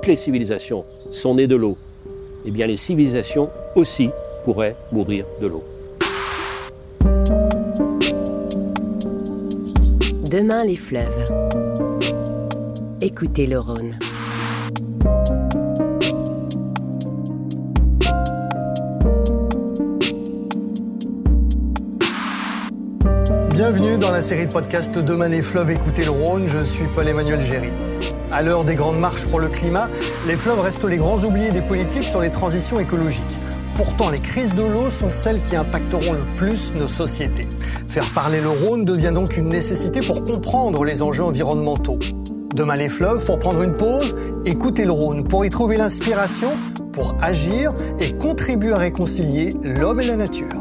toutes les civilisations sont nées de l'eau, eh bien les civilisations aussi pourraient mourir de l'eau. Demain les fleuves. Écoutez le Rhône. Bienvenue dans la série de podcasts Demain les fleuves, écoutez le Rhône, je suis Paul-Emmanuel Géry. À l'heure des grandes marches pour le climat, les fleuves restent les grands oubliés des politiques sur les transitions écologiques. Pourtant, les crises de l'eau sont celles qui impacteront le plus nos sociétés. Faire parler le Rhône devient donc une nécessité pour comprendre les enjeux environnementaux. Demain les fleuves, pour prendre une pause, écoutez le Rhône, pour y trouver l'inspiration, pour agir et contribuer à réconcilier l'homme et la nature.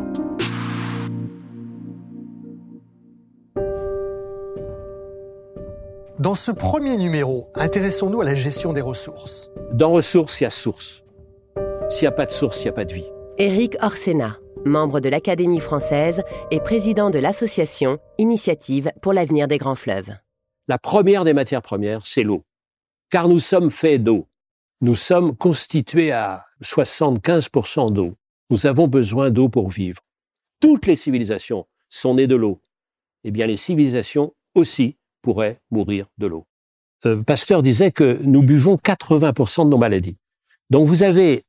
Dans ce premier numéro, intéressons-nous à la gestion des ressources. Dans ressources, il y a source. S'il n'y a pas de source, il n'y a pas de vie. Éric Orsena, membre de l'Académie française et président de l'association Initiative pour l'avenir des grands fleuves. La première des matières premières, c'est l'eau. Car nous sommes faits d'eau. Nous sommes constitués à 75% d'eau. Nous avons besoin d'eau pour vivre. Toutes les civilisations sont nées de l'eau. Eh bien, les civilisations aussi pourraient mourir de l'eau. Euh, Pasteur disait que nous buvons 80% de nos maladies. Donc vous avez,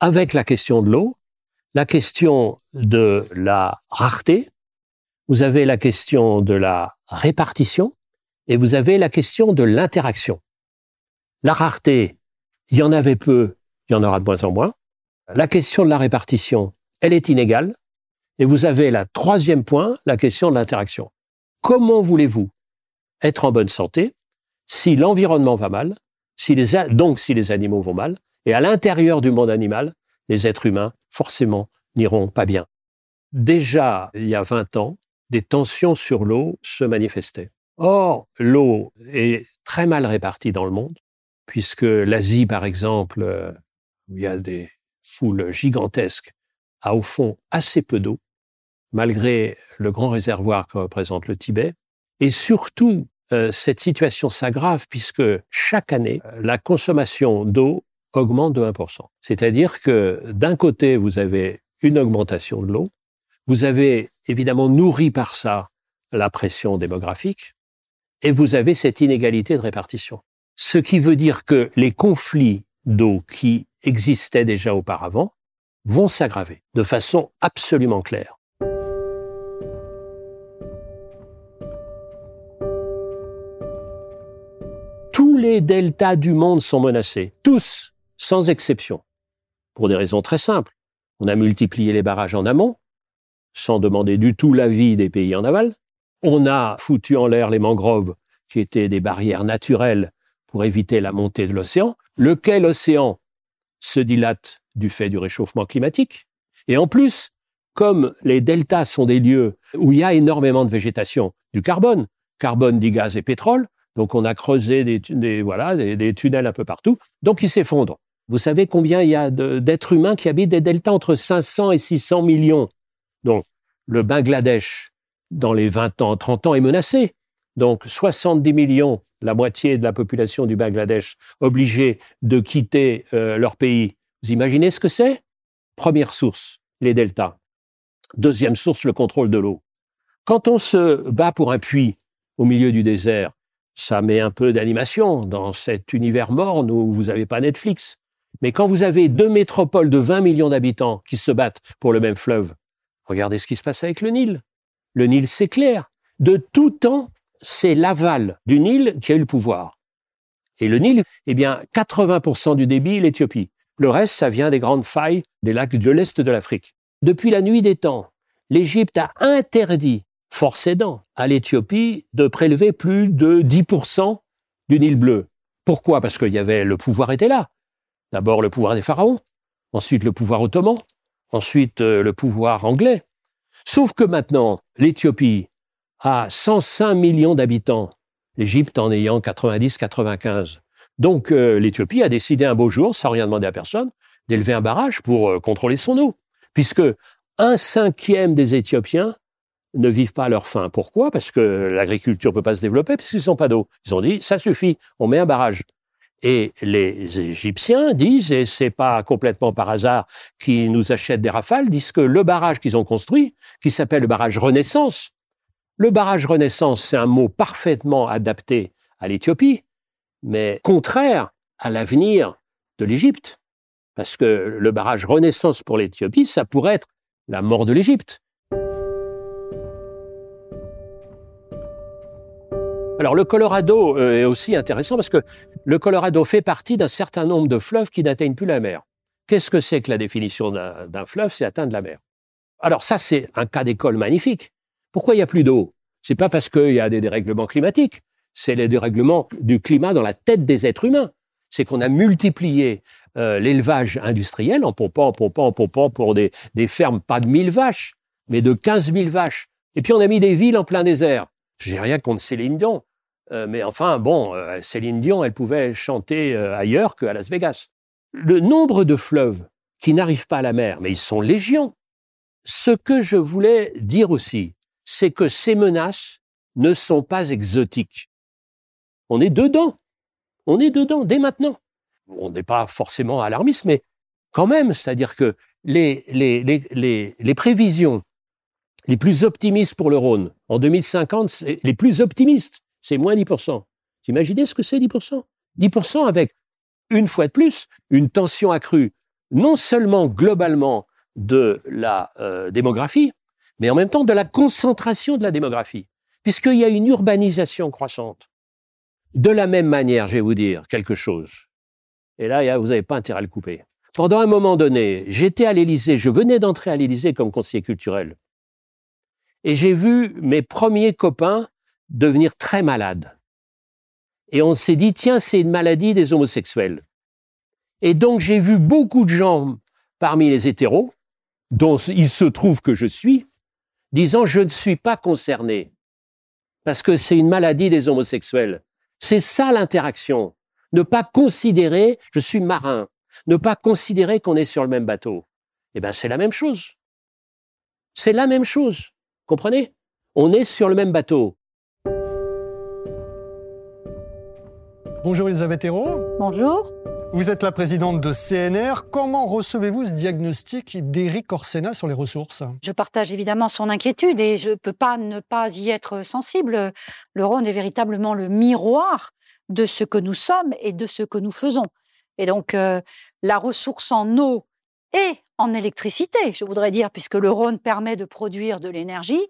avec la question de l'eau, la question de la rareté, vous avez la question de la répartition et vous avez la question de l'interaction. La rareté, il y en avait peu, il y en aura de moins en moins. La question de la répartition, elle est inégale. Et vous avez la troisième point, la question de l'interaction. Comment voulez-vous être en bonne santé si l'environnement va mal, donc si les animaux vont mal, et à l'intérieur du monde animal, les êtres humains, forcément, n'iront pas bien. Déjà, il y a 20 ans, des tensions sur l'eau se manifestaient. Or, l'eau est très mal répartie dans le monde, puisque l'Asie, par exemple, euh, où il y a des foules gigantesques, a au fond assez peu d'eau, malgré le grand réservoir que représente le Tibet. Et surtout, euh, cette situation s'aggrave puisque chaque année, euh, la consommation d'eau augmente de 1%. C'est-à-dire que d'un côté, vous avez une augmentation de l'eau, vous avez évidemment nourri par ça la pression démographique, et vous avez cette inégalité de répartition. Ce qui veut dire que les conflits d'eau qui existaient déjà auparavant vont s'aggraver de façon absolument claire. Les deltas du monde sont menacés. Tous, sans exception. Pour des raisons très simples. On a multiplié les barrages en amont, sans demander du tout l'avis des pays en aval. On a foutu en l'air les mangroves, qui étaient des barrières naturelles pour éviter la montée de l'océan, lequel océan se dilate du fait du réchauffement climatique. Et en plus, comme les deltas sont des lieux où il y a énormément de végétation, du carbone, carbone dit gaz et pétrole, donc on a creusé des, voilà, des, tunnels un peu partout. Donc ils s'effondrent. Vous savez combien il y a d'êtres humains qui habitent des deltas entre 500 et 600 millions? Donc le Bangladesh, dans les 20 ans, 30 ans, est menacé. Donc 70 millions, la moitié de la population du Bangladesh, obligés de quitter euh, leur pays. Vous imaginez ce que c'est? Première source, les deltas. Deuxième source, le contrôle de l'eau. Quand on se bat pour un puits au milieu du désert, ça met un peu d'animation dans cet univers morne où vous n'avez pas Netflix. Mais quand vous avez deux métropoles de 20 millions d'habitants qui se battent pour le même fleuve, regardez ce qui se passe avec le Nil. Le Nil s'éclaire. De tout temps, c'est l'aval du Nil qui a eu le pouvoir. Et le Nil, eh bien, 80% du débit, l'Éthiopie. Le reste, ça vient des grandes failles des lacs de l'Est de l'Afrique. Depuis la nuit des temps, l'Égypte a interdit force aidant à l'Éthiopie de prélever plus de 10% du Nil bleu. Pourquoi? Parce qu'il y avait le pouvoir était là. D'abord le pouvoir des pharaons, ensuite le pouvoir ottoman, ensuite euh, le pouvoir anglais. Sauf que maintenant, l'Éthiopie a 105 millions d'habitants, l'Égypte en ayant 90-95. Donc euh, l'Éthiopie a décidé un beau jour, sans rien demander à personne, d'élever un barrage pour euh, contrôler son eau, puisque un cinquième des Éthiopiens ne vivent pas à leur faim. Pourquoi? Parce que l'agriculture ne peut pas se développer puisqu'ils n'ont pas d'eau. Ils ont dit, ça suffit, on met un barrage. Et les Égyptiens disent, et c'est pas complètement par hasard qu'ils nous achètent des rafales, disent que le barrage qu'ils ont construit, qui s'appelle le barrage Renaissance, le barrage Renaissance, c'est un mot parfaitement adapté à l'Éthiopie, mais contraire à l'avenir de l'Égypte. Parce que le barrage Renaissance pour l'Éthiopie, ça pourrait être la mort de l'Égypte. Alors le Colorado euh, est aussi intéressant parce que le Colorado fait partie d'un certain nombre de fleuves qui n'atteignent plus la mer. Qu'est-ce que c'est que la définition d'un fleuve? C'est atteindre la mer. Alors ça, c'est un cas d'école magnifique. Pourquoi il n'y a plus d'eau? C'est pas parce qu'il y a des dérèglements climatiques, c'est les dérèglements du climat dans la tête des êtres humains. C'est qu'on a multiplié euh, l'élevage industriel en pompant, en pompant, en pompant pour des, des fermes pas de 1000 vaches, mais de 15 000 vaches. Et puis on a mis des villes en plein désert. J'ai rien contre Céline Dion. Euh, mais enfin, bon, euh, Céline Dion, elle pouvait chanter euh, ailleurs qu'à Las Vegas. Le nombre de fleuves qui n'arrivent pas à la mer, mais ils sont légions. Ce que je voulais dire aussi, c'est que ces menaces ne sont pas exotiques. On est dedans. On est dedans dès maintenant. On n'est pas forcément alarmiste, mais quand même, c'est-à-dire que les, les, prévisions les plus optimistes pour le Rhône en 2050, c'est les plus optimistes, c'est moins 10%. Vous imaginez ce que c'est 10% 10% avec, une fois de plus, une tension accrue, non seulement globalement de la euh, démographie, mais en même temps de la concentration de la démographie, puisqu'il y a une urbanisation croissante. De la même manière, je vais vous dire quelque chose. Et là, vous n'avez pas intérêt à le couper. Pendant un moment donné, j'étais à l'Élysée, je venais d'entrer à l'Élysée comme conseiller culturel. Et j'ai vu mes premiers copains devenir très malade. Et on s'est dit, tiens, c'est une maladie des homosexuels. Et donc j'ai vu beaucoup de gens parmi les hétéros, dont il se trouve que je suis, disant, je ne suis pas concerné, parce que c'est une maladie des homosexuels. C'est ça l'interaction. Ne pas considérer, je suis marin, ne pas considérer qu'on est sur le même bateau. Eh bien, c'est la même chose. C'est la même chose. Comprenez? On est sur le même bateau. Bonjour Elisabeth Hérault. Bonjour. Vous êtes la présidente de CNR. Comment recevez-vous ce diagnostic d'Éric Orsena sur les ressources? Je partage évidemment son inquiétude et je ne peux pas ne pas y être sensible. Le Rhône est véritablement le miroir de ce que nous sommes et de ce que nous faisons. Et donc, euh, la ressource en eau et en électricité, je voudrais dire, puisque le Rhône permet de produire de l'énergie,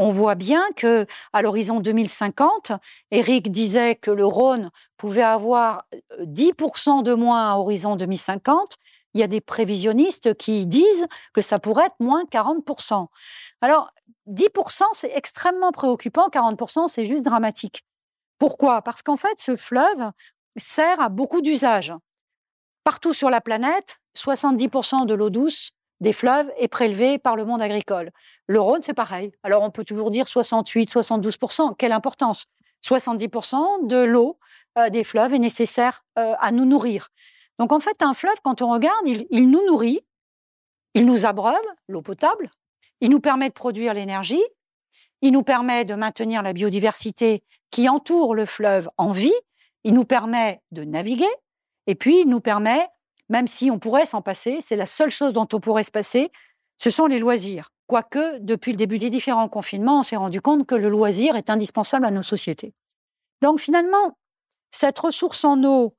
on voit bien que à l'horizon 2050, Eric disait que le Rhône pouvait avoir 10% euh, de moins à horizon 2050. Il y a des prévisionnistes qui disent que ça pourrait être moins 40%. Alors, 10%, c'est extrêmement préoccupant, 40%, c'est juste dramatique. Pourquoi? Parce qu'en fait, ce fleuve sert à beaucoup d'usages. Partout sur la planète, 70% de l'eau douce des fleuves est prélevé par le monde agricole. Le Rhône, c'est pareil. Alors on peut toujours dire 68, 72%. Quelle importance? 70% de l'eau euh, des fleuves est nécessaire euh, à nous nourrir. Donc en fait, un fleuve, quand on regarde, il, il nous nourrit, il nous abreuve, l'eau potable, il nous permet de produire l'énergie, il nous permet de maintenir la biodiversité qui entoure le fleuve en vie, il nous permet de naviguer, et puis il nous permet même si on pourrait s'en passer, c'est la seule chose dont on pourrait se passer, ce sont les loisirs. Quoique, depuis le début des différents confinements, on s'est rendu compte que le loisir est indispensable à nos sociétés. Donc finalement, cette ressource en eau,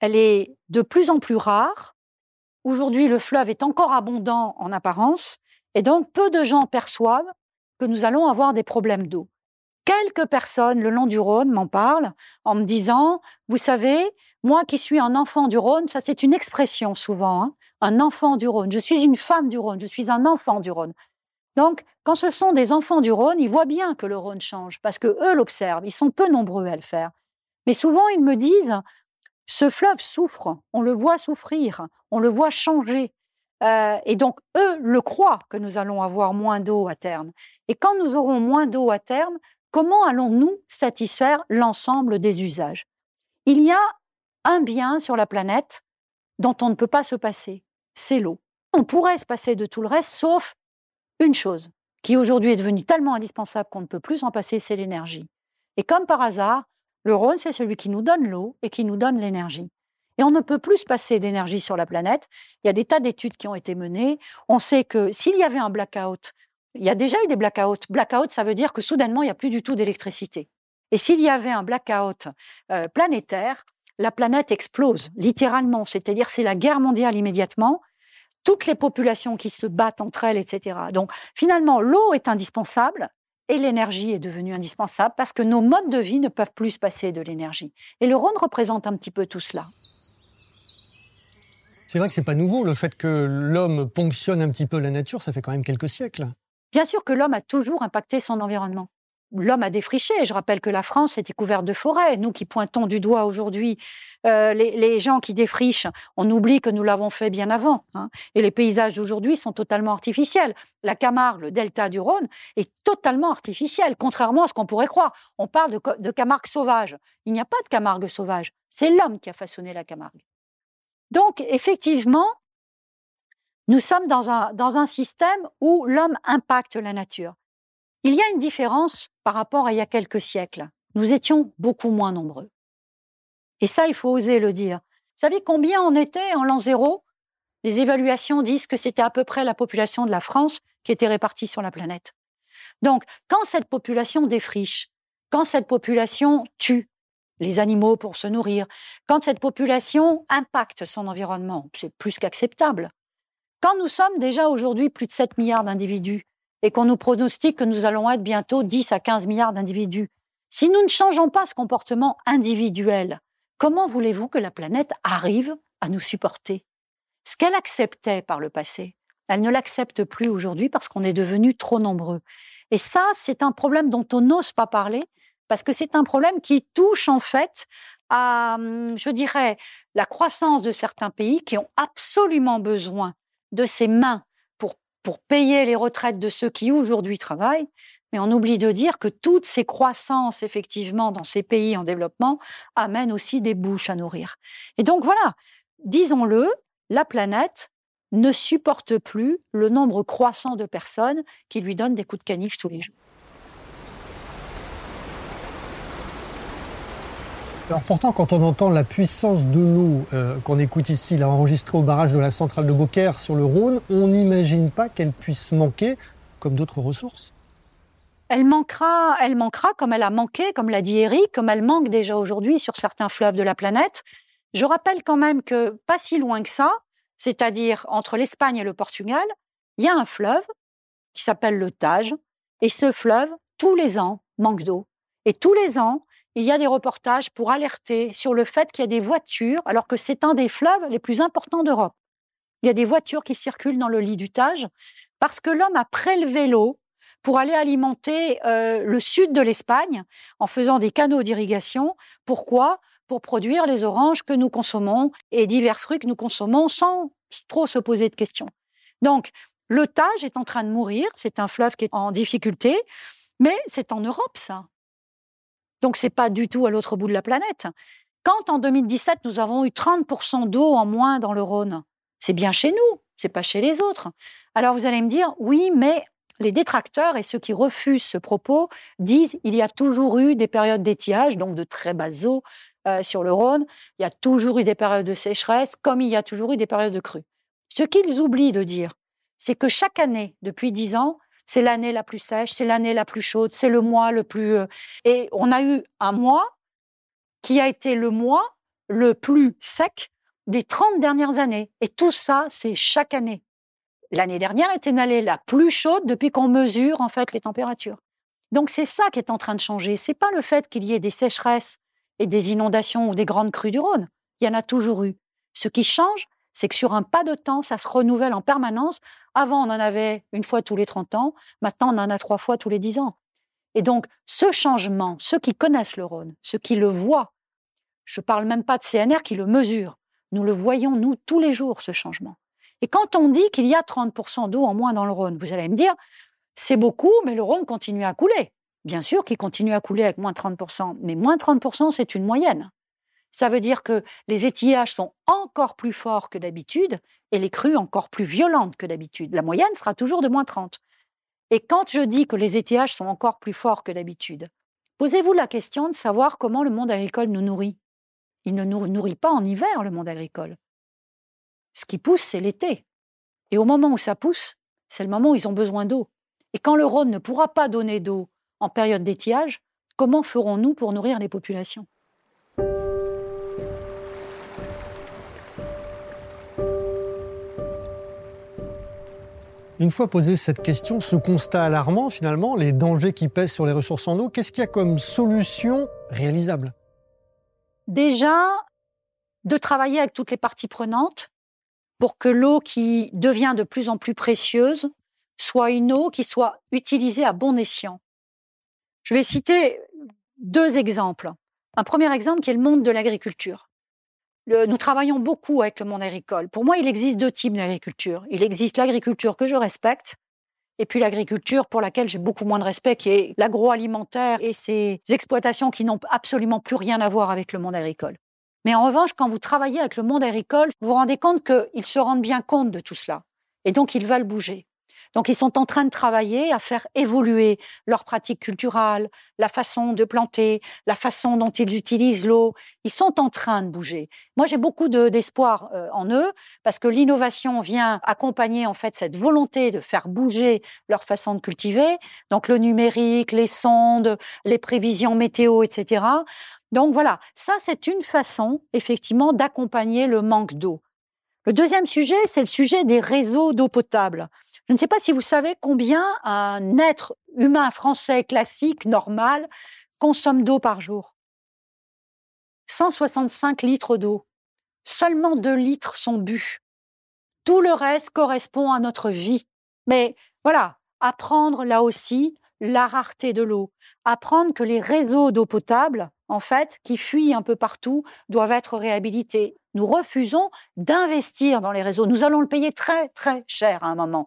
elle est de plus en plus rare. Aujourd'hui, le fleuve est encore abondant en apparence, et donc peu de gens perçoivent que nous allons avoir des problèmes d'eau. Quelques personnes le long du Rhône m'en parlent en me disant, vous savez, moi qui suis un enfant du Rhône, ça c'est une expression souvent, hein, un enfant du Rhône. Je suis une femme du Rhône, je suis un enfant du Rhône. Donc, quand ce sont des enfants du Rhône, ils voient bien que le Rhône change, parce que eux l'observent, ils sont peu nombreux à le faire. Mais souvent, ils me disent, ce fleuve souffre, on le voit souffrir, on le voit changer. Euh, et donc, eux le croient que nous allons avoir moins d'eau à terme. Et quand nous aurons moins d'eau à terme, comment allons-nous satisfaire l'ensemble des usages? Il y a un bien sur la planète dont on ne peut pas se passer, c'est l'eau. On pourrait se passer de tout le reste, sauf une chose, qui aujourd'hui est devenue tellement indispensable qu'on ne peut plus s'en passer, c'est l'énergie. Et comme par hasard, Le Rhône, c'est celui qui nous donne l'eau et qui nous donne l'énergie. Et on ne peut plus se passer d'énergie sur la planète. Il y a des tas d'études qui ont été menées. On sait que s'il y avait un blackout, il y a déjà eu des blackouts. Blackout, ça veut dire que soudainement, il n'y a plus du tout d'électricité. Et s'il y avait un blackout euh, planétaire, la planète explose, littéralement. C'est-à-dire, c'est la guerre mondiale immédiatement. Toutes les populations qui se battent entre elles, etc. Donc, finalement, l'eau est indispensable et l'énergie est devenue indispensable parce que nos modes de vie ne peuvent plus se passer de l'énergie. Et le Rhône représente un petit peu tout cela. C'est vrai que c'est pas nouveau le fait que l'homme ponctionne un petit peu la nature, ça fait quand même quelques siècles. Bien sûr que l'homme a toujours impacté son environnement. L'homme a défriché. Je rappelle que la France était couverte de forêts. Nous qui pointons du doigt aujourd'hui euh, les, gens qui défrichent, on oublie que nous l'avons fait bien avant. Hein. Et les paysages d'aujourd'hui sont totalement artificiels. La Camargue, le delta du Rhône, est totalement artificiel, contrairement à ce qu'on pourrait croire. On parle de, de Camargue sauvage. Il n'y a pas de Camargue sauvage. C'est l'homme qui a façonné la Camargue. Donc, effectivement, nous sommes dans un, dans un système où l'homme impacte la nature. Il y a une différence par rapport à il y a quelques siècles. Nous étions beaucoup moins nombreux. Et ça, il faut oser le dire. Vous savez combien on était en l'an zéro? Les évaluations disent que c'était à peu près la population de la France qui était répartie sur la planète. Donc, quand cette population défriche, quand cette population tue, les animaux pour se nourrir, quand cette population impacte son environnement, c'est plus qu'acceptable. Quand nous sommes déjà aujourd'hui plus de 7 milliards d'individus et qu'on nous pronostique que nous allons être bientôt 10 à 15 milliards d'individus, si nous ne changeons pas ce comportement individuel, comment voulez-vous que la planète arrive à nous supporter? Ce qu'elle acceptait par le passé, elle ne l'accepte plus aujourd'hui parce qu'on est devenu trop nombreux. Et ça, c'est un problème dont on n'ose pas parler parce que c'est un problème qui touche en fait à, hum, je dirais, la croissance de certains pays qui ont absolument besoin de ces mains pour, payer les retraites de ceux qui aujourd'hui travaillent. Mais on oublie de dire que toutes ces croissances, effectivement, dans ces pays en développement, amènent aussi des bouches à nourrir. Et donc voilà, disons-le, la planète ne supporte plus le nombre croissant de personnes qui lui donnent des coups de canif tous les jours. Alors pourtant, quand on entend la puissance de l'eau euh, qu'on écoute ici, là enregistrée au barrage de la centrale de Beaucaire sur le Rhône, on n'imagine pas qu'elle puisse manquer comme d'autres ressources. Elle manquera, elle manquera comme elle a manqué, comme l'a dit Eric, comme elle manque déjà aujourd'hui sur certains fleuves de la planète. Je rappelle quand même que pas si loin que ça, c'est-à-dire entre l'Espagne et le Portugal, il y a un fleuve qui s'appelle le Tage, et ce fleuve, tous les ans, manque d'eau. Et tous les ans, il y a des reportages pour alerter sur le fait qu'il y a des voitures, alors que c'est un des fleuves les plus importants d'Europe. Il y a des voitures qui circulent dans le lit du Tage parce que l'homme a prélevé l'eau pour aller alimenter euh, le sud de l'Espagne en faisant des canaux d'irrigation. Pourquoi? Pour produire les oranges que nous consommons et divers fruits que nous consommons sans trop se poser de questions. Donc, le Tage est en train de mourir, c'est un fleuve qui est en difficulté, mais c'est en Europe ça. Donc c'est pas du tout à l'autre bout de la planète. Quand en 2017 nous avons eu 30% d'eau en moins dans le Rhône, c'est bien chez nous, c'est pas chez les autres. Alors vous allez me dire oui, mais les détracteurs et ceux qui refusent ce propos disent il y a toujours eu des périodes d'étiage, donc de très basses eaux euh, sur le Rhône. Il y a toujours eu des périodes de sécheresse, comme il y a toujours eu des périodes de crue. Ce qu'ils oublient de dire, c'est que chaque année, depuis dix ans, c'est l'année la plus sèche, c'est l'année la plus chaude, c'est le mois le plus... Euh, et on a eu un mois qui a été le mois le plus sec des 30 dernières années. Et tout ça, c'est chaque année. L'année dernière était l'année la plus chaude depuis qu'on mesure en fait les températures. Donc c'est ça qui est en train de changer. C'est pas le fait qu'il y ait des sécheresses et des inondations ou des grandes crues du Rhône. Il y en a toujours eu. Ce qui change, c'est que sur un pas de temps, ça se renouvelle en permanence. Avant, on en avait une fois tous les 30 ans. Maintenant, on en a trois fois tous les 10 ans. Et donc, ce changement, ceux qui connaissent le Rhône, ceux qui le voient, je ne parle même pas de CNR qui le mesure, nous le voyons, nous, tous les jours, ce changement. Et quand on dit qu'il y a 30% d'eau en moins dans le Rhône, vous allez me dire, c'est beaucoup, mais le Rhône continue à couler. Bien sûr qu'il continue à couler avec moins 30%, mais moins 30%, c'est une moyenne. Ça veut dire que les étiages sont encore plus forts que d'habitude et les crues encore plus violentes que d'habitude. La moyenne sera toujours de moins 30. Et quand je dis que les étiages sont encore plus forts que d'habitude, Posez-vous la question de savoir comment le monde agricole nous nourrit. Il ne nous nourrit pas en hiver, le monde agricole. Ce qui pousse, c'est l'été. Et au moment où ça pousse, c'est le moment où ils ont besoin d'eau. Et quand le Rhône ne pourra pas donner d'eau en période d'étiage, comment ferons-nous pour nourrir les populations? Une fois posé cette question, ce constat alarmant finalement, les dangers qui pèsent sur les ressources en eau, qu'est-ce qu'il y a comme solution réalisable? Déjà, de travailler avec toutes les parties prenantes pour que l'eau qui devient de plus en plus précieuse soit une eau qui soit utilisée à bon escient. Je vais citer deux exemples. Un premier exemple qui est le monde de l'agriculture nous travaillons beaucoup avec le monde agricole. Pour moi, il existe deux types d'agriculture. Il existe l'agriculture que je respecte, et puis l'agriculture pour laquelle j'ai beaucoup moins de respect, qui est l'agroalimentaire et ces exploitations qui n'ont absolument plus rien à voir avec le monde agricole. Mais en revanche, quand vous travaillez avec le monde agricole, vous vous rendez compte qu'ils se rendent bien compte de tout cela. Et donc, ils veulent bouger. Donc ils sont en train de travailler à faire évoluer leurs pratiques culturelles, la façon de planter, la façon dont ils utilisent l'eau. Ils sont en train de bouger. Moi, j'ai beaucoup d'espoir euh, en eux parce que l'innovation vient accompagner en fait cette volonté de faire bouger leur façon de cultiver. Donc le numérique, les sondes, les prévisions météo, etc. Donc voilà, ça c'est une façon effectivement d'accompagner le manque d'eau. Le deuxième sujet, c'est le sujet des réseaux d'eau potable. Je ne sais pas si vous savez combien un être humain français classique, normal, consomme d'eau par jour. 165 litres d'eau. Seulement 2 litres sont bu. Tout le reste correspond à notre vie. Mais voilà, apprendre là aussi la rareté de l'eau, apprendre que les réseaux d'eau potable, en fait, qui fuient un peu partout, doivent être réhabilités. Nous refusons d'investir dans les réseaux. Nous allons le payer très, très cher à un moment.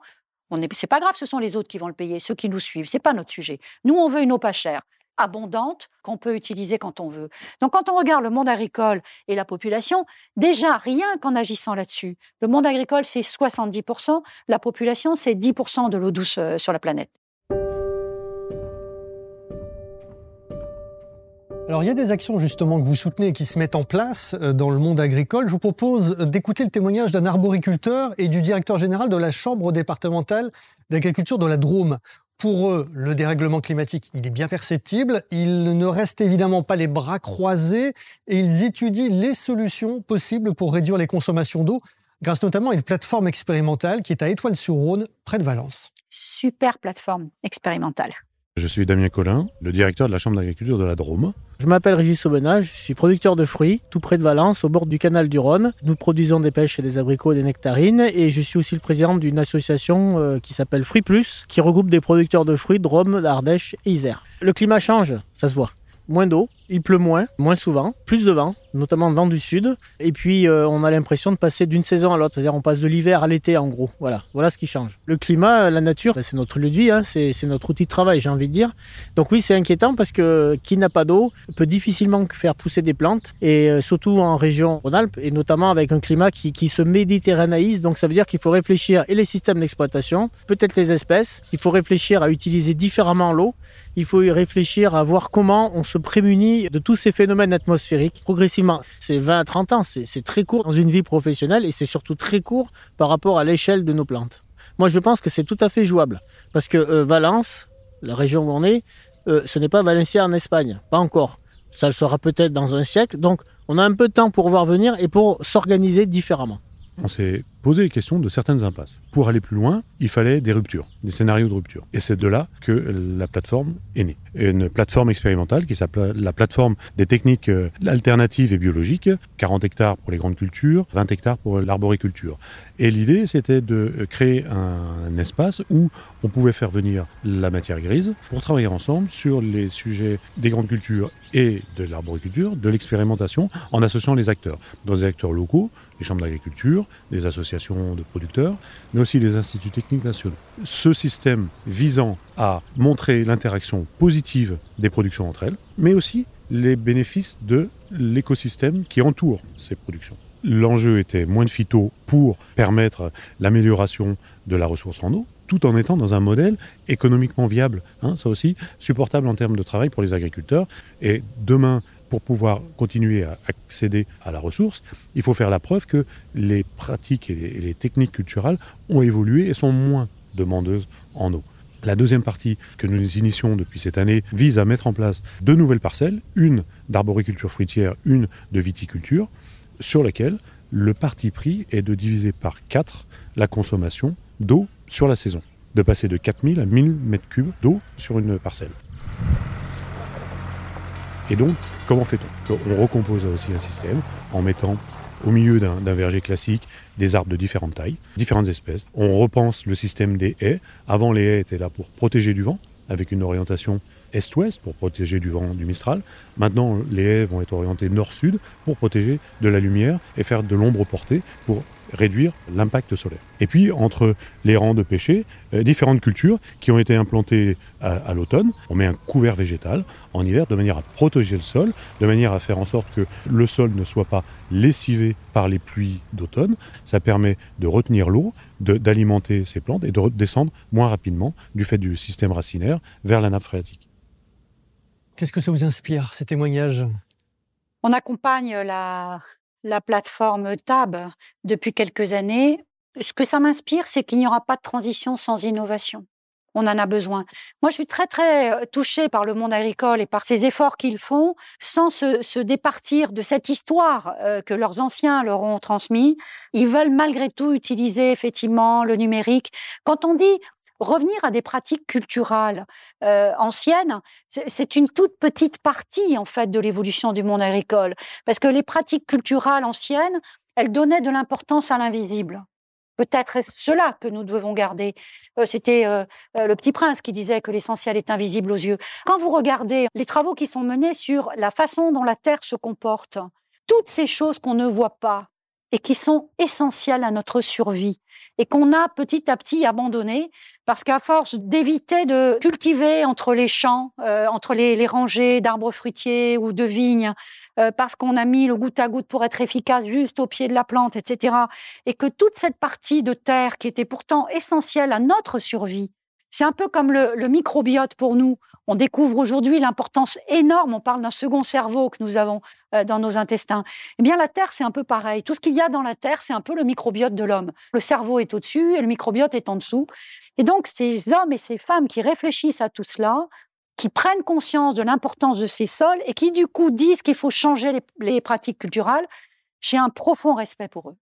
On n'est, pas grave, ce sont les autres qui vont le payer, ceux qui nous suivent. C'est pas notre sujet. Nous, on veut une eau pas chère, abondante, qu'on peut utiliser quand on veut. Donc, quand on regarde le monde agricole et la population, déjà, rien qu'en agissant là-dessus, le monde agricole, c'est 70%, la population, c'est 10% de l'eau douce euh, sur la planète. Alors il y a des actions justement que vous soutenez et qui se mettent en place euh, dans le monde agricole. Je vous propose d'écouter le témoignage d'un arboriculteur et du directeur général de la Chambre départementale d'agriculture de la Drôme. Pour eux, le dérèglement climatique, il est bien perceptible. Ils ne restent évidemment pas les bras croisés et ils étudient les solutions possibles pour réduire les consommations d'eau grâce notamment à une plateforme expérimentale qui est à Étoile-sur-Rhône, près de Valence. Super plateforme expérimentale. Je suis Damien Collin, le directeur de la Chambre d'agriculture de la Drôme. Je m'appelle Régis Aubenage, je suis producteur de fruits, tout près de Valence, au bord du canal du Rhône. Nous produisons des pêches et des abricots et des nectarines, et je suis aussi le président d'une association euh, qui s'appelle Fruits Plus, qui regroupe des producteurs de fruits Drôme, d'Ardèche et Isère. Le climat change, ça se voit. Moins d'eau, il pleut moins, moins souvent, plus de vent, notamment vent du sud. Et puis, euh, on a l'impression de passer d'une saison à l'autre. C'est-à-dire, on passe de l'hiver à l'été, en gros. Voilà, voilà ce qui change. Le climat, la nature, c'est notre lieu de vie, hein. c'est notre outil de travail, j'ai envie de dire. Donc oui, c'est inquiétant parce que qui n'a pas d'eau peut difficilement faire pousser des plantes, et euh, surtout en région Rhône-Alpes, et notamment avec un climat qui, qui se méditerranéise. Donc ça veut dire qu'il faut réfléchir et les systèmes d'exploitation, peut-être les espèces. Il faut réfléchir à utiliser différemment l'eau. Il faut y réfléchir à voir comment on se prémunit de tous ces phénomènes atmosphériques progressivement. C'est 20 à 30 ans, c'est très court dans une vie professionnelle et c'est surtout très court par rapport à l'échelle de nos plantes. Moi, je pense que c'est tout à fait jouable parce que euh, Valence, la région où on est, euh, ce n'est pas Valencia en Espagne, pas encore. Ça le sera peut-être dans un siècle. Donc, on a un peu de temps pour voir venir et pour s'organiser différemment. Poser les questions de certaines impasses. Pour aller plus loin, il fallait des ruptures, des scénarios de rupture. Et c'est de là que la plateforme est née. Une plateforme expérimentale qui s'appelle la plateforme des techniques euh, alternatives et biologiques, 40 hectares pour les grandes cultures, 20 hectares pour l'arboriculture. Et l'idée, c'était de créer un espace où on pouvait faire venir la matière grise pour travailler ensemble sur les sujets des grandes cultures et de l'arboriculture, de l'expérimentation, en associant les acteurs. Dans des acteurs locaux, les chambres d'agriculture, les associations de producteurs, mais aussi les instituts techniques nationaux. Ce système visant à montrer l'interaction positive des productions entre elles, mais aussi les bénéfices de l'écosystème qui entoure ces productions. L'enjeu était moins de phyto pour permettre l'amélioration de la ressource en eau, tout en étant dans un modèle économiquement viable, hein, ça aussi, supportable en termes de travail pour les agriculteurs. Et demain, pour pouvoir continuer à accéder à la ressource, il faut faire la preuve que les pratiques et les, techniques culturelles ont évolué et sont moins demandeuses en eau. La deuxième partie que nous initions depuis cette année vise à mettre en place deux nouvelles parcelles, une d'arboriculture fruitière, une de viticulture, sur lesquelles le parti pris est de diviser par quatre la consommation d'eau sur la saison, de passer de 4000 à 1000 m3 d'eau sur une parcelle. Et donc, comment fait-on On recompose aussi un système en mettant au milieu d'un verger classique des arbres de différentes tailles, différentes espèces. On repense le système des haies. Avant, les haies étaient là pour protéger du vent, avec une orientation est-ouest pour protéger du vent du Mistral. Maintenant, les haies vont être orientées nord-sud pour protéger de la lumière et faire de l'ombre portée pour réduire l'impact solaire. Et puis, entre les rangs de pêcher, euh, différentes cultures qui ont été implantées à, l'automne. On met un couvert végétal en hiver de manière à protéger le sol, de manière à faire en sorte que le sol ne soit pas lessivé par les pluies d'automne. Ça permet de retenir l'eau, d'alimenter ces plantes et de descendre moins rapidement du fait du système racinaire vers la nappe phréatique. Qu'est-ce que ça vous inspire, ces témoignages? On accompagne la, la plateforme TAB depuis quelques années, ce que ça m'inspire, c'est qu'il n'y aura pas de transition sans innovation. On en a besoin. Moi, je suis très, très euh, touchée par le monde agricole et par ces efforts qu'ils font sans se, départir de cette histoire euh, que leurs anciens leur ont transmis. Ils veulent malgré tout utiliser effectivement le numérique. Quand on dit revenir à des pratiques culturelles euh, anciennes, c'est une toute petite partie en fait de l'évolution du monde agricole, parce que les pratiques culturelles anciennes, elles donnaient de l'importance à l'invisible. Peut-être est-ce cela que nous devons garder. Euh, c'était euh, le petit prince qui disait que l'essentiel est invisible aux yeux. Quand vous regardez les travaux qui sont menés sur la façon dont la Terre se comporte, toutes ces choses qu'on ne voit pas et qui sont essentielles à notre survie, et qu'on a petit à petit abandonné parce qu'à force d'éviter de cultiver entre les champs, euh, entre les, rangées d'arbres fruitiers ou de vignes, euh, parce qu'on a mis le goutte à goutte pour être efficace juste au pied de la plante, etc., et que toute cette partie de terre qui était pourtant essentielle à notre survie, c'est un peu comme le, le microbiote pour nous. On découvre aujourd'hui l'importance énorme, on parle d'un second cerveau que nous avons euh, dans nos intestins. Eh bien, la Terre, c'est un peu pareil. Tout ce qu'il y a dans la Terre, c'est un peu le microbiote de l'homme. Le cerveau est au-dessus et le microbiote est en dessous. Et donc, ces hommes et ces femmes qui réfléchissent à tout cela, qui prennent conscience de l'importance de ces sols et qui, du coup, disent qu'il faut changer les, les pratiques culturelles, j'ai un profond respect pour eux.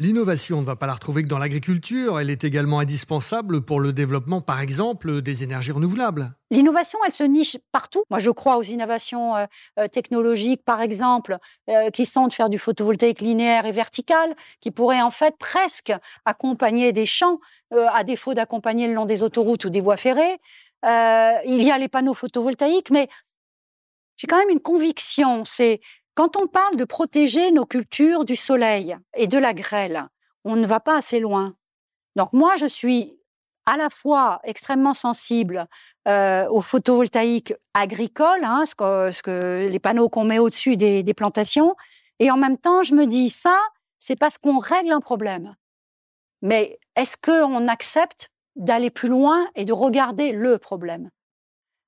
L'innovation ne va pas la retrouver que dans l'agriculture, elle est également indispensable pour le développement, par exemple, des énergies renouvelables. L'innovation, elle se niche partout. Moi, je crois aux innovations euh, euh, technologiques, par exemple, euh, qui sont de faire du photovoltaïque linéaire et vertical, qui pourraient en fait presque accompagner des champs, à défaut d'accompagner le long des autoroutes ou des voies ferrées. il y a les panneaux photovoltaïques, mais j'ai quand même une conviction, c'est quand on parle de protéger nos cultures du soleil et de la grêle, on ne va pas assez loin. Donc moi, je suis à la fois extrêmement sensible euh, aux photovoltaïques agricoles, hein, ce, que, les panneaux qu'on met au-dessus des, des, plantations, et en même temps, je me dis ça, c'est parce qu'on règle un problème. Mais est-ce qu'on accepte d'aller plus loin et de regarder le problème?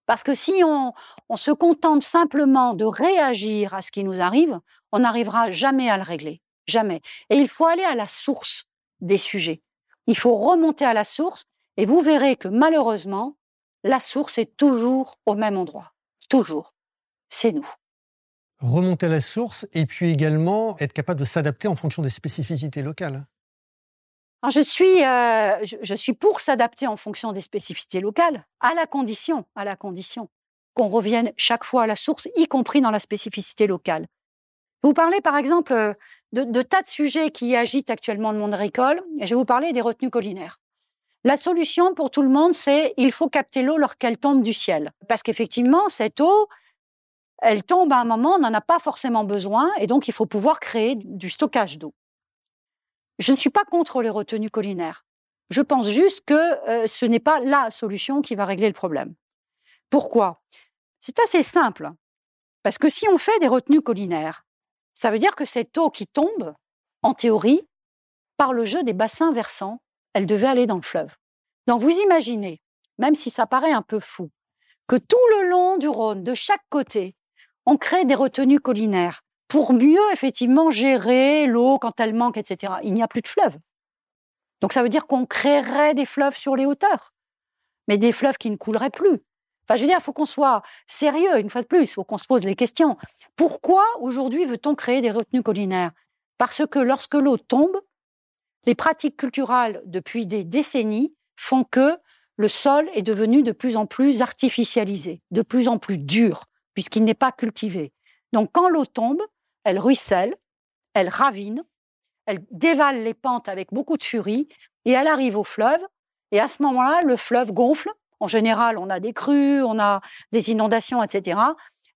Parce que si on, se contente simplement de réagir à ce qui nous arrive, on n'arrivera jamais à le régler. Jamais. Et il faut aller à la source des sujets. Il faut remonter à la source et vous verrez que malheureusement, la source est toujours au même endroit. Toujours. C'est nous. Remonter à la source et puis également être capable de s'adapter en fonction des spécificités locales je suis, euh, je, suis pour s'adapter en fonction des spécificités locales, à la condition, à la condition qu'on revienne chaque fois à la source, y compris dans la spécificité locale. Vous parlez par exemple euh, de, tas de sujets qui agitent actuellement le monde agricole, et je vais vous parler des retenues collinaires. La solution pour tout le monde, c'est il faut capter l'eau lorsqu'elle tombe du ciel, parce qu'effectivement, cette eau, elle tombe à un moment, on n'en a pas forcément besoin, et donc il faut pouvoir créer du stockage d'eau. Je ne suis pas contre les retenues collinaires. Je pense juste que euh, ce n'est pas la solution qui va régler le problème. Pourquoi? C'est assez simple. Parce que si on fait des retenues collinaires, ça veut dire que cette eau qui tombe, en théorie, par le jeu des bassins versants, elle devait aller dans le fleuve. Donc vous imaginez, même si ça paraît un peu fou, que tout le long du Rhône, de chaque côté, on crée des retenues collinaires pour mieux effectivement gérer l'eau quand elle manque, etc. Il n'y a plus de fleuve. Donc ça veut dire qu'on créerait des fleuves sur les hauteurs, mais des fleuves qui ne couleraient plus. Enfin, je veux dire, il faut qu'on soit sérieux, une fois de plus, il faut qu'on se pose les questions. Pourquoi aujourd'hui veut-on créer des retenues collinaires? Parce que lorsque l'eau tombe, les pratiques culturelles depuis des décennies font que le sol est devenu de plus en plus artificialisé, de plus en plus dur, puisqu'il n'est pas cultivé. Donc quand l'eau tombe, elle ruisselle, elle ravine, elle dévale les pentes avec beaucoup de furie, et elle arrive au fleuve, et à ce moment-là, le fleuve gonfle. En général, on a des crues, on a des inondations, etc.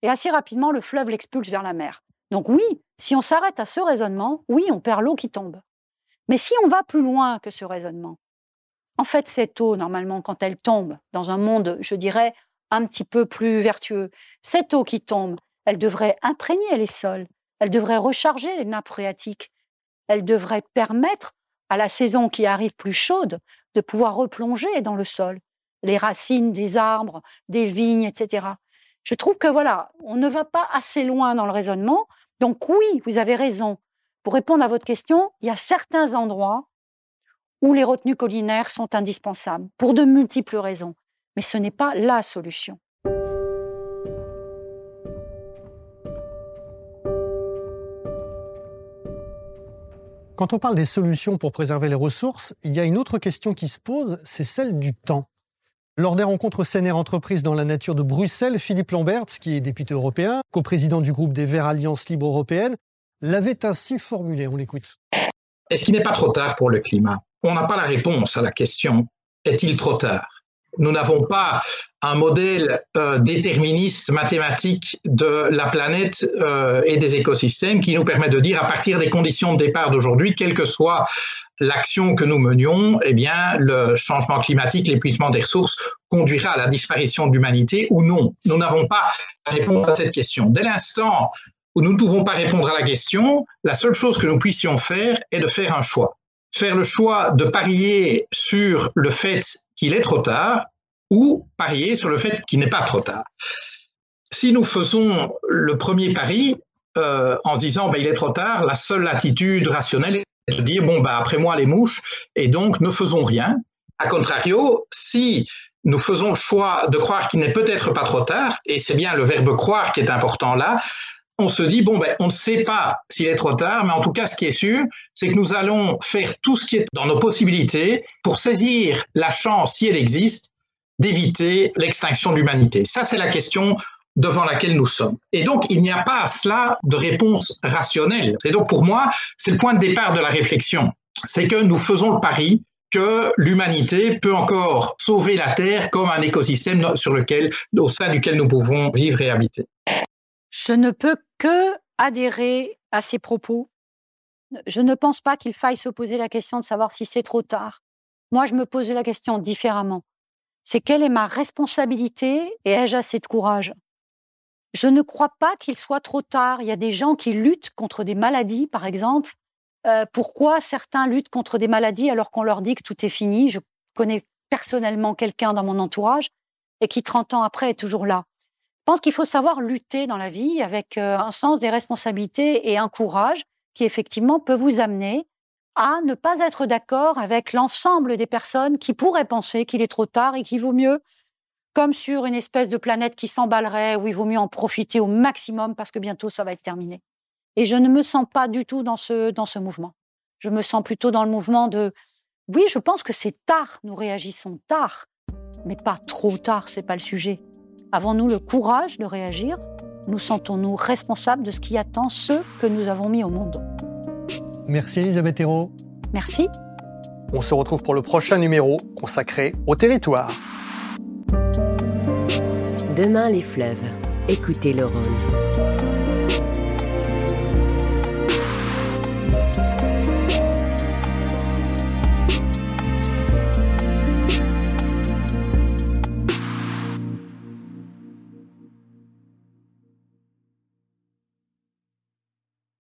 Et assez rapidement, le fleuve l'expulse vers la mer. Donc oui, si on s'arrête à ce raisonnement, oui, on perd l'eau qui tombe. Mais si on va plus loin que ce raisonnement, en fait, cette eau, normalement, quand elle tombe dans un monde, je dirais, un petit peu plus vertueux, cette eau qui tombe, elle devrait imprégner les sols, elle devrait recharger les nappes phréatiques, elle devrait permettre à la saison qui arrive plus chaude de pouvoir replonger dans le sol les racines des arbres, des vignes, etc. Je trouve que voilà, on ne va pas assez loin dans le raisonnement. Donc oui, vous avez raison. Pour répondre à votre question, il y a certains endroits où les retenues collinaires sont indispensables, pour de multiples raisons. Mais ce n'est pas la solution. Quand on parle des solutions pour préserver les ressources, il y a une autre question qui se pose, c'est celle du temps. Lors des rencontres CNR Entreprises dans la nature de Bruxelles, Philippe Lambert, qui est député européen, coprésident du groupe des Verts Alliance Libre Européenne, l'avait ainsi formulé. On l'écoute. Est-ce qu'il n'est pas trop tard pour le climat? On n'a pas la réponse à la question est-il trop tard? Nous n'avons pas un modèle euh, déterministe mathématique de la planète euh, et des écosystèmes qui nous permet de dire à partir des conditions de départ d'aujourd'hui, quelle que soit l'action que nous menions, eh bien, le changement climatique, l'épuisement des ressources conduira à la disparition de l'humanité ou non. Nous n'avons pas la réponse à cette question. Dès l'instant où nous ne pouvons pas répondre à la question, la seule chose que nous puissions faire est de faire un choix. Faire le choix de parier sur le fait qu'il est trop tard ou parier sur le fait qu'il n'est pas trop tard. Si nous faisons le premier pari euh, en se disant ben, il est trop tard, la seule attitude rationnelle est de dire bon bah après moi les mouches et donc ne faisons rien. A contrario, si nous faisons le choix de croire qu'il n'est peut-être pas trop tard, et c'est bien le verbe croire qui est important là, on se dit, bon, ben, on ne sait pas s'il est trop tard, mais en tout cas, ce qui est sûr, c'est que nous allons faire tout ce qui est dans nos possibilités pour saisir la chance, si elle existe, d'éviter l'extinction de l'humanité. Ça, c'est la question devant laquelle nous sommes. Et donc, il n'y a pas à cela de réponse rationnelle. Et donc, pour moi, c'est le point de départ de la réflexion. C'est que nous faisons le pari que l'humanité peut encore sauver la Terre comme un écosystème sur lequel, au sein duquel nous pouvons vivre et habiter. Je ne peux que adhérer à ces propos. Je ne pense pas qu'il faille se poser la question de savoir si c'est trop tard. Moi, je me pose la question différemment. C'est quelle est ma responsabilité et ai-je assez de courage? Je ne crois pas qu'il soit trop tard. Il y a des gens qui luttent contre des maladies, par exemple. Euh, pourquoi certains luttent contre des maladies alors qu'on leur dit que tout est fini? Je connais personnellement quelqu'un dans mon entourage et qui, 30 ans après, est toujours là. Je pense qu'il faut savoir lutter dans la vie avec euh, un sens des responsabilités et un courage qui effectivement peut vous amener à ne pas être d'accord avec l'ensemble des personnes qui pourraient penser qu'il est trop tard et qu'il vaut mieux, comme sur une espèce de planète qui s'emballerait, où il vaut mieux en profiter au maximum parce que bientôt ça va être terminé. Et je ne me sens pas du tout dans ce, dans ce mouvement. Je me sens plutôt dans le mouvement de, oui, je pense que c'est tard, nous réagissons tard, mais pas trop tard, c'est pas le sujet. Avons-nous le courage de réagir? Nous sentons-nous responsables de ce qui attend ceux que nous avons mis au monde? Merci Elisabeth Hérault. Merci. On se retrouve pour le prochain numéro consacré au territoire. Demain les fleuves. Écoutez le Rhône.